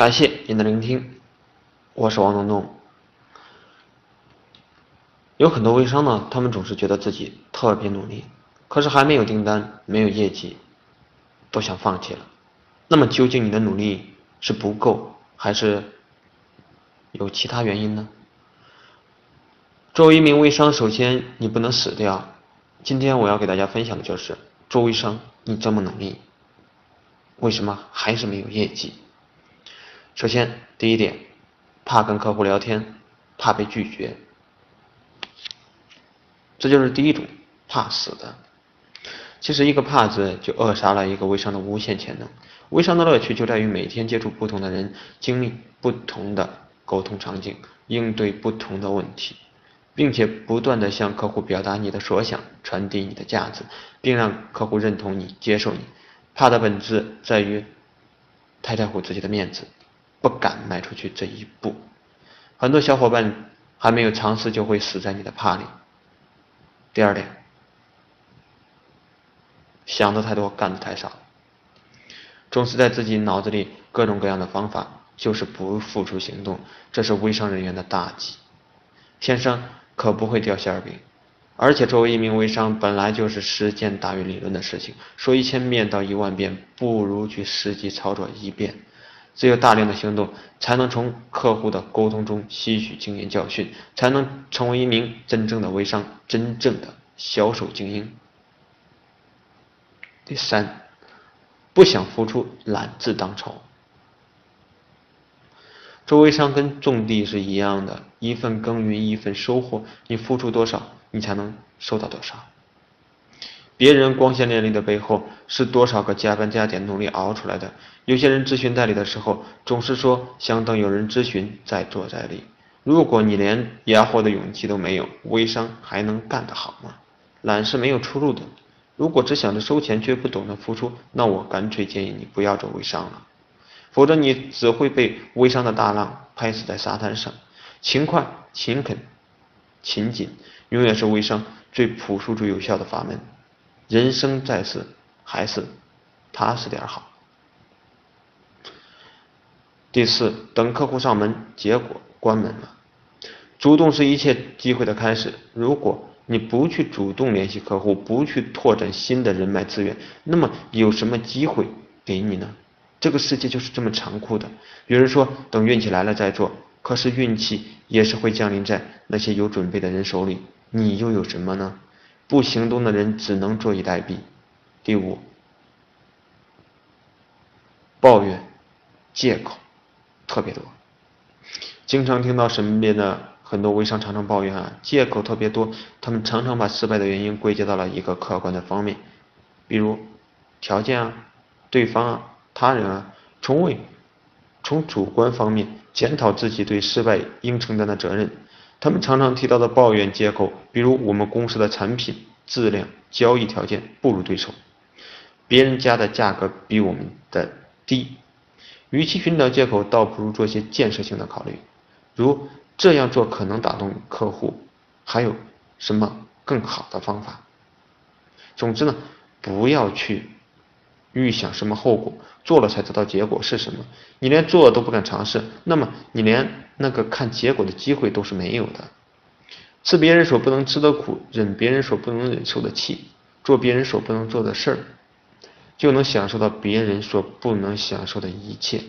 感谢您的聆听，我是王东东。有很多微商呢，他们总是觉得自己特别努力，可是还没有订单，没有业绩，都想放弃了。那么究竟你的努力是不够，还是有其他原因呢？作为一名微商，首先你不能死掉。今天我要给大家分享的就是，做微商你这么努力，为什么还是没有业绩？首先，第一点，怕跟客户聊天，怕被拒绝，这就是第一种怕死的。其实一个怕字就扼杀了一个微商的无限潜能。微商的乐趣就在于每天接触不同的人，经历不同的沟通场景，应对不同的问题。并且不断的向客户表达你的所想，传递你的价值，并让客户认同你、接受你。怕的本质在于太在乎自己的面子，不敢迈出去这一步。很多小伙伴还没有尝试就会死在你的怕里。第二点，想的太多，干的太少，总是在自己脑子里各种各样的方法，就是不付出行动，这是微商人员的大忌。天生。可不会掉馅饼，而且作为一名微商，本来就是实践大于理论的事情。说一千遍到一万遍，不如去实际操作一遍。只有大量的行动，才能从客户的沟通中吸取经验教训，才能成为一名真正的微商，真正的销售精英。第三，不想付出，懒字当丑。做微商跟种地是一样的，一份耕耘一份收获，你付出多少，你才能收到多少。别人光鲜亮丽的背后，是多少个加班加点努力熬出来的。有些人咨询代理的时候，总是说想等有人咨询再做代理。如果你连压货的勇气都没有，微商还能干得好吗？懒是没有出路的。如果只想着收钱却不懂得付出，那我干脆建议你不要做微商了。否则你只会被微商的大浪拍死在沙滩上。勤快、勤恳、勤谨，永远是微商最朴素、最有效的法门。人生在世，还是踏实点好。第四，等客户上门，结果关门了。主动是一切机会的开始。如果你不去主动联系客户，不去拓展新的人脉资源，那么有什么机会给你呢？这个世界就是这么残酷的。有人说等运气来了再做，可是运气也是会降临在那些有准备的人手里。你又有什么呢？不行动的人只能坐以待毙。第五，抱怨、借口特别多，经常听到身边的很多微商常常抱怨啊，借口特别多。他们常常把失败的原因归结到了一个客观的方面，比如条件啊、对方啊。他人啊，从未从主观方面检讨自己对失败应承担的责任。他们常常提到的抱怨借口，比如我们公司的产品质量、交易条件不如对手，别人家的价格比我们的低。与其寻找借口，倒不如做些建设性的考虑，如这样做可能打动客户，还有什么更好的方法？总之呢，不要去。预想什么后果，做了才知道结果是什么。你连做都不敢尝试，那么你连那个看结果的机会都是没有的。吃别人所不能吃的苦，忍别人所不能忍受的气，做别人所不能做的事儿，就能享受到别人所不能享受的一切。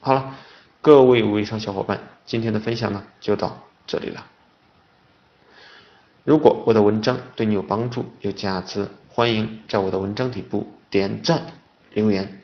好了，各位微商小伙伴，今天的分享呢就到这里了。如果我的文章对你有帮助、有价值，欢迎在我的文章底部。点赞留言。